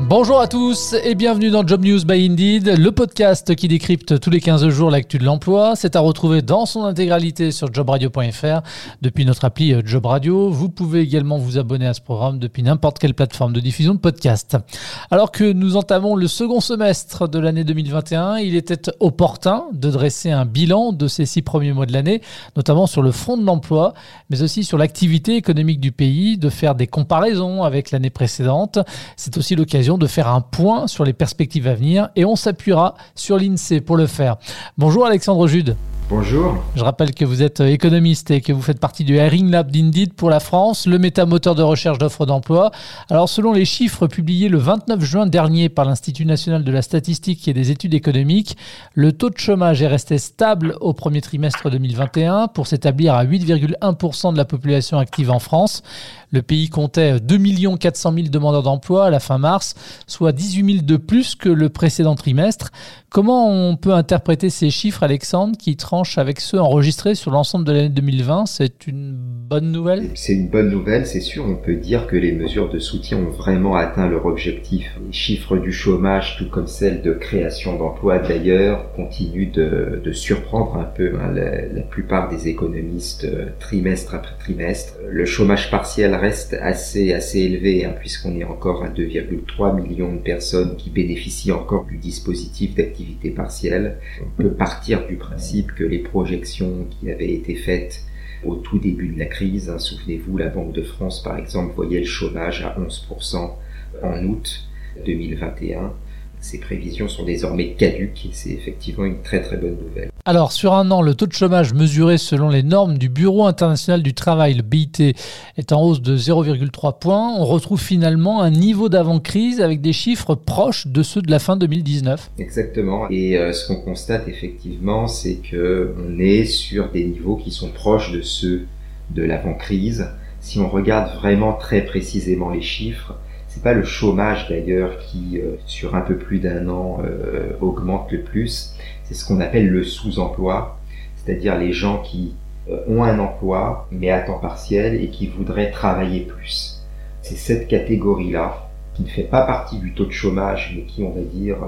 Bonjour à tous et bienvenue dans Job News by Indeed, le podcast qui décrypte tous les 15 jours l'actu de l'emploi. C'est à retrouver dans son intégralité sur jobradio.fr depuis notre appli euh, Job Radio. Vous pouvez également vous abonner à ce programme depuis n'importe quelle plateforme de diffusion de podcast. Alors que nous entamons le second semestre de l'année 2021, il était opportun de dresser un bilan de ces six premiers mois de l'année, notamment sur le front de l'emploi, mais aussi sur l'activité économique du pays, de faire des comparaisons avec l'année précédente. C'est aussi l'occasion de faire un point sur les perspectives à venir et on s'appuiera sur l'INSEE pour le faire. Bonjour Alexandre Jude. Bonjour. Je rappelle que vous êtes économiste et que vous faites partie du Hiring Lab d'Indeed pour la France, le métamoteur de recherche d'offres d'emploi. Alors, selon les chiffres publiés le 29 juin dernier par l'Institut national de la statistique et des études économiques, le taux de chômage est resté stable au premier trimestre 2021 pour s'établir à 8,1% de la population active en France. Le pays comptait 2 400 000 demandeurs d'emploi à la fin mars, soit 18 000 de plus que le précédent trimestre. Comment on peut interpréter ces chiffres, Alexandre, qui tranchent avec ceux enregistrés sur l'ensemble de l'année 2020 C'est une bonne nouvelle? C'est une bonne nouvelle, c'est sûr. On peut dire que les mesures de soutien ont vraiment atteint leur objectif. Les chiffres du chômage, tout comme celles de création d'emplois d'ailleurs, continuent de, surprendre un peu hein, la, la, plupart des économistes euh, trimestre après trimestre. Le chômage partiel reste assez, assez élevé, hein, puisqu'on est encore à 2,3 millions de personnes qui bénéficient encore du dispositif d'activité partielle. On peut partir du principe que les projections qui avaient été faites au tout début de la crise, hein, souvenez-vous, la Banque de France par exemple voyait le chômage à 11% en août 2021 ces prévisions sont désormais caduques et c'est effectivement une très très bonne nouvelle. Alors sur un an, le taux de chômage mesuré selon les normes du Bureau international du travail, le BIT, est en hausse de 0,3 points. On retrouve finalement un niveau d'avant-crise avec des chiffres proches de ceux de la fin 2019. Exactement. Et euh, ce qu'on constate effectivement, c'est que on est sur des niveaux qui sont proches de ceux de l'avant-crise. Si on regarde vraiment très précisément les chiffres, c'est pas le chômage d'ailleurs qui, euh, sur un peu plus d'un an, euh, augmente le plus. C'est ce qu'on appelle le sous-emploi, c'est-à-dire les gens qui euh, ont un emploi mais à temps partiel et qui voudraient travailler plus. C'est cette catégorie-là qui ne fait pas partie du taux de chômage, mais qui, on va dire,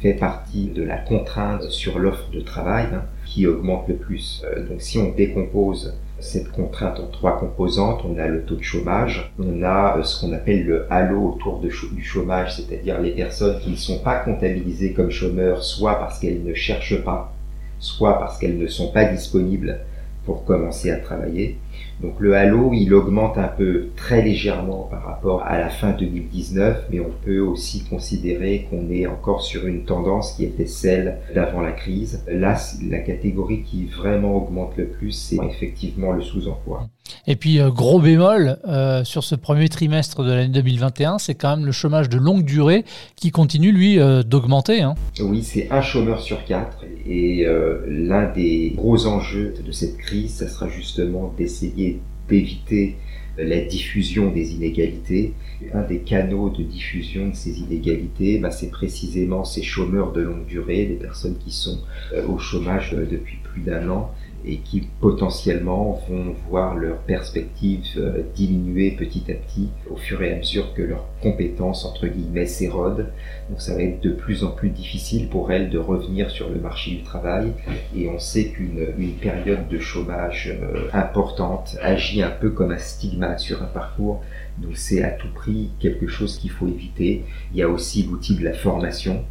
fait partie de la contrainte sur l'offre de travail hein, qui augmente le plus. donc si on décompose cette contrainte en trois composantes. On a le taux de chômage, on a euh, ce qu'on appelle le halo autour du chômage, c'est-à-dire les personnes qui ne sont pas comptabilisées comme chômeurs, soit parce qu'elles ne cherchent pas, soit parce qu'elles ne sont pas disponibles pour commencer à travailler. Donc le halo, il augmente un peu très légèrement par rapport à la fin 2019, mais on peut aussi considérer qu'on est encore sur une tendance qui était celle d'avant la crise. Là, la catégorie qui vraiment augmente le plus, c'est effectivement le sous-emploi. Et puis, euh, gros bémol, euh, sur ce premier trimestre de l'année 2021, c'est quand même le chômage de longue durée qui continue, lui, euh, d'augmenter. Hein. Oui, c'est un chômeur sur quatre. Et l'un des gros enjeux de cette crise, ça sera justement d'essayer d'éviter la diffusion des inégalités. Un des canaux de diffusion de ces inégalités, bah, c'est précisément ces chômeurs de longue durée, des personnes qui sont au chômage depuis plus d'un an et qui potentiellement vont voir leurs perspectives euh, diminuer petit à petit au fur et à mesure que leurs compétences entre guillemets s'érodent. Donc ça va être de plus en plus difficile pour elles de revenir sur le marché du travail et on sait qu'une une période de chômage euh, importante agit un peu comme un stigmate sur un parcours. Donc c'est à tout prix quelque chose qu'il faut éviter. Il y a aussi l'outil de la formation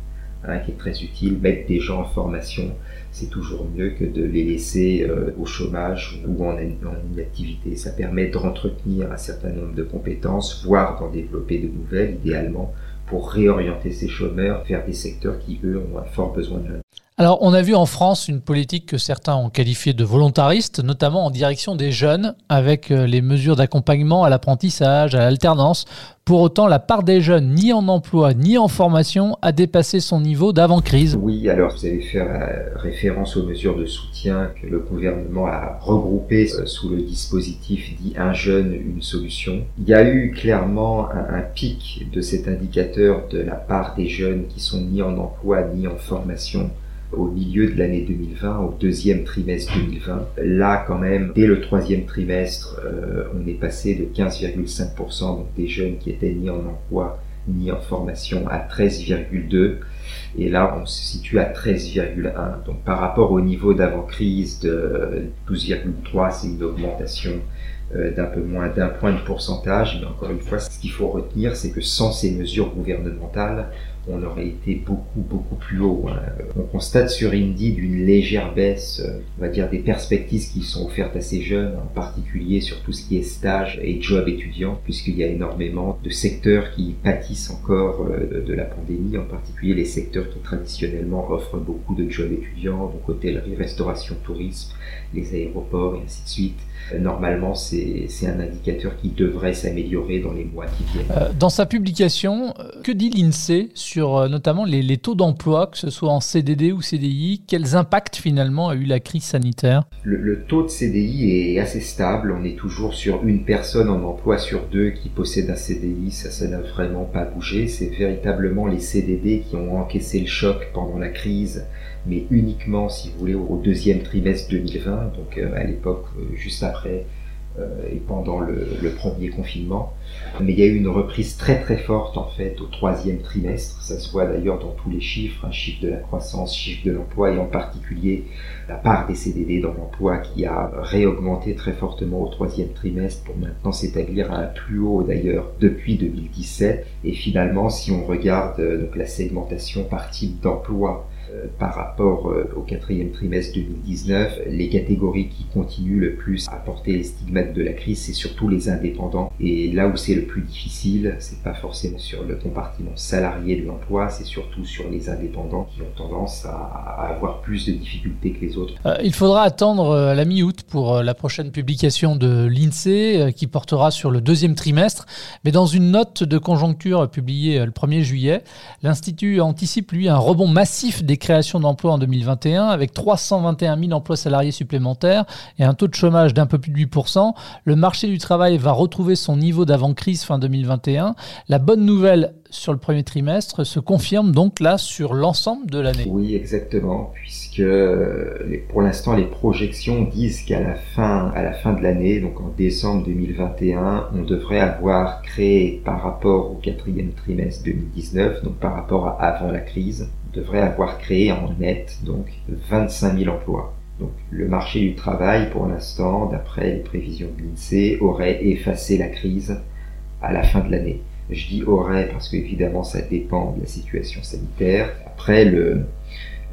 Hein, qui est très utile. Mettre des gens en formation, c'est toujours mieux que de les laisser euh, au chômage ou en, en inactivité. Ça permet de d'entretenir un certain nombre de compétences, voire d'en développer de nouvelles, idéalement, pour réorienter ces chômeurs vers des secteurs qui, eux, ont un fort besoin de alors, on a vu en France une politique que certains ont qualifiée de volontariste, notamment en direction des jeunes, avec euh, les mesures d'accompagnement à l'apprentissage, à l'alternance. Pour autant, la part des jeunes, ni en emploi, ni en formation, a dépassé son niveau d'avant-crise. Oui, alors vous avez fait euh, référence aux mesures de soutien que le gouvernement a regroupées euh, sous le dispositif dit Un jeune, une solution. Il y a eu clairement un, un pic de cet indicateur de la part des jeunes qui sont ni en emploi, ni en formation au milieu de l'année 2020, au deuxième trimestre 2020. Là, quand même, dès le troisième trimestre, euh, on est passé de 15,5% donc des jeunes qui étaient ni en emploi ni en formation à 13,2 et là on se situe à 13,1 donc par rapport au niveau d'avant-crise de 12,3 c'est une augmentation d'un peu moins d'un point de pourcentage. Mais encore une fois, ce qu'il faut retenir, c'est que sans ces mesures gouvernementales, on aurait été beaucoup beaucoup plus haut. Hein. On constate sur Indeed une légère baisse, euh, on va dire, des perspectives qui sont offertes à ces jeunes, en particulier sur tout ce qui est stage et job étudiant, puisqu'il y a énormément de secteurs qui pâtissent encore euh, de la pandémie, en particulier les secteurs qui traditionnellement offrent beaucoup de jobs étudiants, donc hôtellerie, restauration, tourisme, les aéroports et ainsi de suite. Normalement, c'est un indicateur qui devrait s'améliorer dans les mois qui viennent. Euh, dans sa publication, euh, que dit l'INSEE sur euh, notamment les, taux d'emploi, que ce soit en CDD ou CDI Quels impacts finalement a eu la crise sanitaire? Le, taux de CDI est assez stable. On est toujours sur une personne en emploi sur deux qui possède un CDI. Ça, ça n'a vraiment pas bougé. C'est véritablement les CDD qui ont encaissé le choc pendant la crise mais uniquement, si vous voulez, au deuxième trimestre 2020, donc euh, à l'époque euh, juste après euh, et pendant le, premier confinement. Mais il y a eu une reprise très très forte en fait au troisième trimestre. Ça se voit d'ailleurs dans tous les chiffres, un chiffre de la croissance, chiffre de l'emploi et en particulier la part des CDD dans l'emploi qui a réaugmenté très fortement au troisième trimestre pour maintenant s'établir à un plus haut d'ailleurs depuis 2017. Et finalement, si on regarde donc la segmentation par type d'emploi par rapport euh, au quatrième trimestre 2019, les catégories qui continuent le plus à porter les stigmates de la crise, c'est surtout les indépendants. Et là où c'est le plus difficile, c'est pas forcément sur le compartiment salarié de l'emploi, c'est surtout sur les indépendants qui ont tendance à, avoir plus de difficultés que les autres. Euh, il faudra attendre la mi-août pour la prochaine publication de l'INSEE qui portera sur le deuxième trimestre. Mais dans une note de conjoncture publiée le 1er juillet, l'Institut anticipe lui un rebond massif des création d'emplois en 2021 avec 321 000 emplois salariés supplémentaires et un taux de chômage d'un peu plus de 8%. Le marché du travail va retrouver son niveau d'avant-crise fin 2021. La bonne nouvelle sur le premier trimestre se confirme donc là sur l'ensemble de l'année. Oui, exactement, puisque pour l'instant les projections disent qu'à la fin, à la fin de l'année, donc en décembre 2021, on devrait avoir créé par rapport au quatrième trimestre 2019, donc par rapport à avant la crise, devrait avoir créé en net donc 25 000 emplois. Donc le marché du travail, pour l'instant, d'après les prévisions de l'INSEE, aurait effacé la crise à la fin de l'année. Je dis aurait parce qu'évidemment ça dépend de la situation sanitaire. Après, le,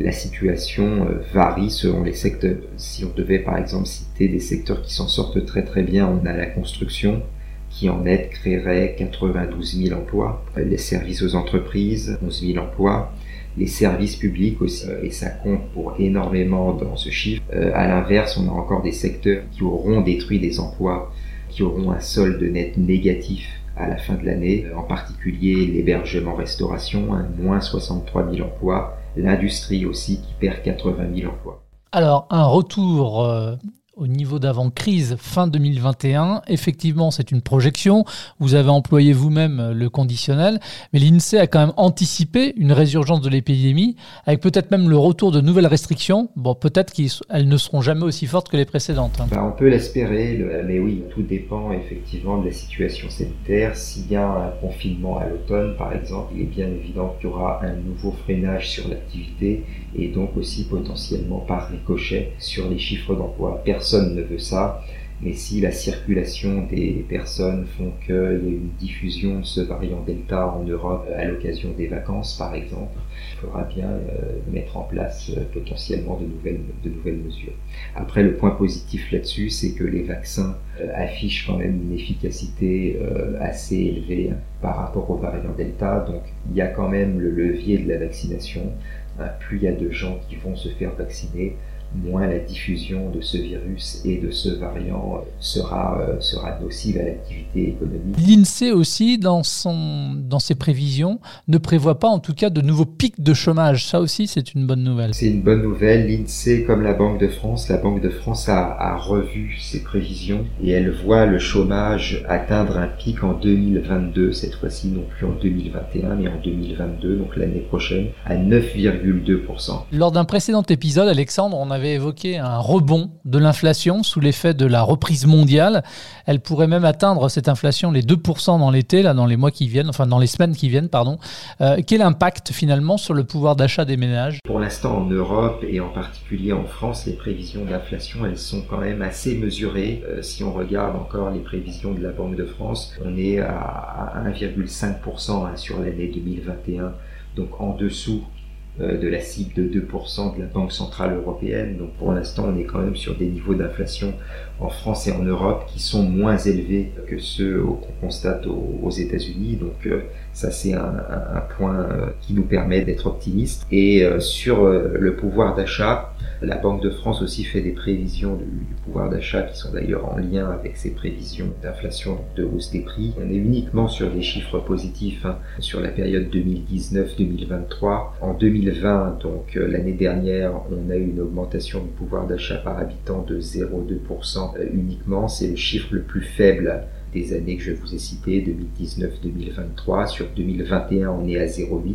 la situation euh, varie selon les secteurs. Si on devait par exemple citer des secteurs qui s'en sortent très très bien, on a la construction qui en net créerait 92 000 emplois, les services aux entreprises 11 000 emplois, les services publics aussi, et ça compte pour énormément dans ce chiffre. Euh, à l'inverse, on a encore des secteurs qui auront détruit des emplois, qui auront un solde net négatif à la fin de l'année, en particulier l'hébergement-restauration, un moins 63 000 emplois, l'industrie aussi qui perd 80 000 emplois. Alors, un retour euh, au niveau d'avant-crise fin 2021. Effectivement, c'est une projection. Vous avez employé vous-même le conditionnel, mais l'INSEE a quand même anticipé une résurgence de l'épidémie, avec peut-être même le retour de nouvelles restrictions. Bon, peut-être qu'elles ne seront jamais aussi fortes que les précédentes. Hein. Bah, on peut l'espérer, mais oui, tout dépend effectivement de la situation sanitaire. S'il y a un confinement à l'automne, par exemple, il est bien évident qu'il y aura un nouveau freinage sur l'activité et donc aussi potentiellement par ricochet sur les chiffres d'emploi ne veut ça, mais si la circulation des personnes font qu'il y a une diffusion de ce variant Delta en Europe à l'occasion des vacances, par exemple, il faudra bien euh, mettre en place euh, potentiellement de nouvelles, de nouvelles mesures. Après, le point positif là-dessus, c'est que les vaccins euh, affichent quand même une efficacité assez élevée hein, par rapport au variant Delta, donc il y a quand même le levier de la vaccination. plus il y a de gens qui vont se faire vacciner, moins la diffusion de ce virus et de ce variant sera, euh, sera nocive à l'activité économique. L'INSEE aussi, dans, son, dans ses prévisions, ne prévoit pas en tout cas de nouveaux pics de chômage. Ça aussi, c'est une bonne nouvelle. C'est une bonne nouvelle. L'INSEE, comme la Banque de France, la Banque de France a, a revu ses prévisions et elle voit le chômage atteindre un pic en 2022, cette fois-ci non plus en 2021, mais en 2022, donc l'année prochaine, à 9,2%. Lors d'un précédent épisode, Alexandre, on avait évoqué un rebond de l'inflation sous l'effet de la reprise mondiale. Elle pourrait même atteindre cette inflation les 2% dans l'été, là, dans les mois qui viennent, enfin dans les semaines qui viennent, pardon. Euh, quel impact finalement sur le pouvoir d'achat des ménages? Pour l'instant, en Europe et en particulier en France, les prévisions d'inflation, elles sont quand même assez mesurées. Euh, si on regarde encore les prévisions de la Banque de France, on est à 1,5% hein, sur l'année 2021, donc en dessous de la cible de 2% de la Banque Centrale Européenne. Donc pour l'instant, on est quand même sur des niveaux d'inflation en France et en Europe qui sont moins élevés que ceux qu'on constate aux, États-Unis. Donc euh, ça, c'est un, point euh, qui nous permet d'être optimistes. Et sur le pouvoir d'achat, la Banque de France aussi fait des prévisions du, pouvoir d'achat qui sont d'ailleurs en lien avec ces prévisions d'inflation, de hausse des prix. On est uniquement sur des chiffres positifs hein, sur la période 2019-2023. En 2020, donc euh, l'année dernière, on a eu une augmentation du pouvoir d'achat par habitant de 0,2% euh, uniquement. C'est le chiffre le plus faible des années que je vous ai citées, 2019-2023. Sur 2021, on est à 0,8.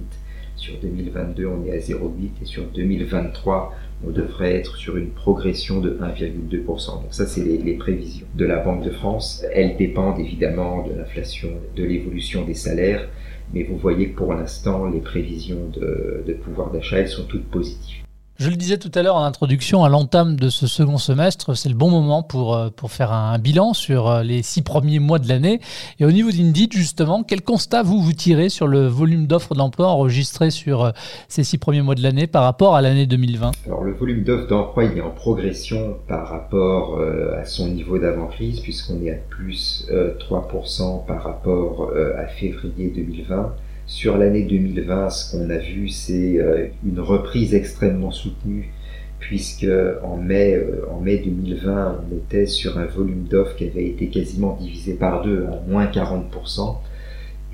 Sur 2022, on est à 0,8 et sur 2023, on devrait être sur une progression de 1,2%. Donc ça, c'est les, prévisions de la Banque de France. Elles dépendent évidemment de l'inflation, de l'évolution des salaires, mais vous voyez que pour l'instant, les prévisions de, de pouvoir d'achat, elles sont toutes positives. Je le disais tout à l'heure en introduction, à l'entame de ce second semestre, c'est le bon moment pour, euh, pour faire un, bilan sur euh, les six premiers mois de l'année. Et au niveau d'Indeed, justement, quel constat vous vous tirez sur le volume d'offres d'emploi enregistré sur euh, ces six premiers mois de l'année par rapport à l'année 2020 Alors le volume d'offres d'emploi il est en progression par rapport à son niveau d'avant-crise, puisqu'on est à plus 3% par rapport à février 2020. Sur l'année 2020, ce qu'on a vu, c'est euh, une reprise extrêmement soutenue, puisque en mai, euh, en mai 2020, on était sur un volume d'offres qui avait été quasiment divisé par deux, à moins 40%.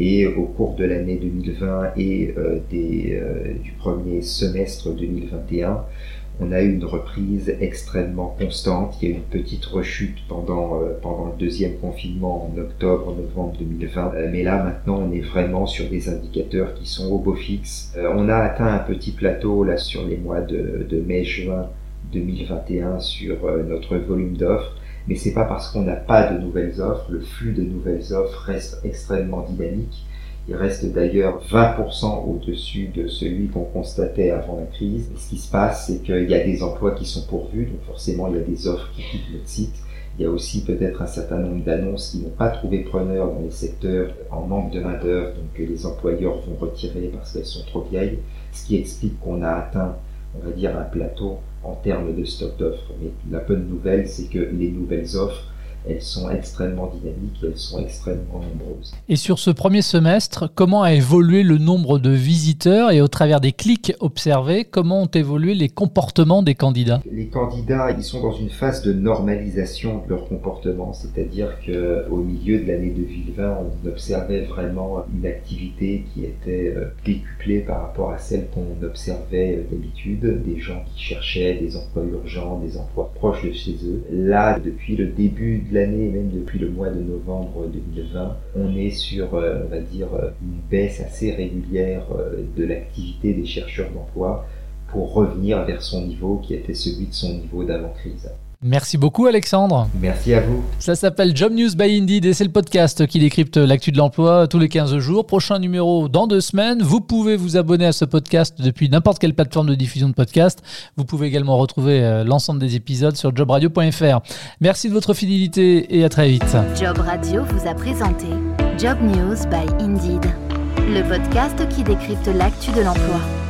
Et au cours de l'année 2020 et euh, du premier semestre 2021, on a eu une reprise extrêmement constante. Il y a eu une petite rechute pendant, euh, pendant le deuxième confinement en octobre-novembre 2020. Euh, mais là, maintenant, on est vraiment sur des indicateurs qui sont au beau fixe. Euh, on a atteint un petit plateau là sur les mois de, de mai-juin 2021 sur notre volume d'offres. Mais c'est pas parce qu'on n'a pas de nouvelles offres. Le flux de nouvelles offres reste extrêmement dynamique. Il reste d'ailleurs 20% au-dessus de celui qu'on constatait avant la crise. ce qui se passe, c'est qu'il y a des emplois qui sont pourvus, donc forcément il y a des offres qui quittent notre site. Il y a aussi peut-être un certain nombre d'annonces qui n'ont pas trouvé preneur dans les secteurs en manque de main-d'œuvre, donc que les employeurs vont retirer parce qu'elles sont trop vieilles, ce qui explique qu'on a atteint, on va dire, un plateau en termes de stock d'offres. Mais la bonne nouvelle, c'est que les nouvelles offres elles sont extrêmement dynamiques elles sont extrêmement nombreuses. Et sur ce premier semestre, comment a évolué le nombre de visiteurs et au travers des clics observés, comment ont évolué les comportements des candidats? Les candidats, ils sont dans une phase de normalisation de leur comportement, c'est-à-dire que au milieu de l'année 2020, on observait vraiment une activité qui était euh, décuplée par rapport à celle qu'on observait euh, d'habitude, des gens qui cherchaient des emplois urgents, des emplois proches de chez eux. Là, depuis le début de l'année, même depuis le mois de novembre 2020, on est sur, euh, on va dire, euh, une baisse assez régulière euh, de l'activité des chercheurs d'emploi pour revenir vers son niveau qui était celui de son niveau d'avant-crise. Merci beaucoup Alexandre. Merci à vous. Ça s'appelle Job News by Indeed et c'est le podcast qui décrypte l'actu de l'emploi tous les 15 jours. Prochain numéro dans deux semaines. Vous pouvez vous abonner à ce podcast depuis n'importe quelle plateforme de diffusion de podcast. Vous pouvez également retrouver euh, l'ensemble des épisodes sur jobradio.fr. Merci de votre fidélité et à très vite. Job Radio vous a présenté Job News by Indeed, le podcast qui décrypte l'actu de l'emploi.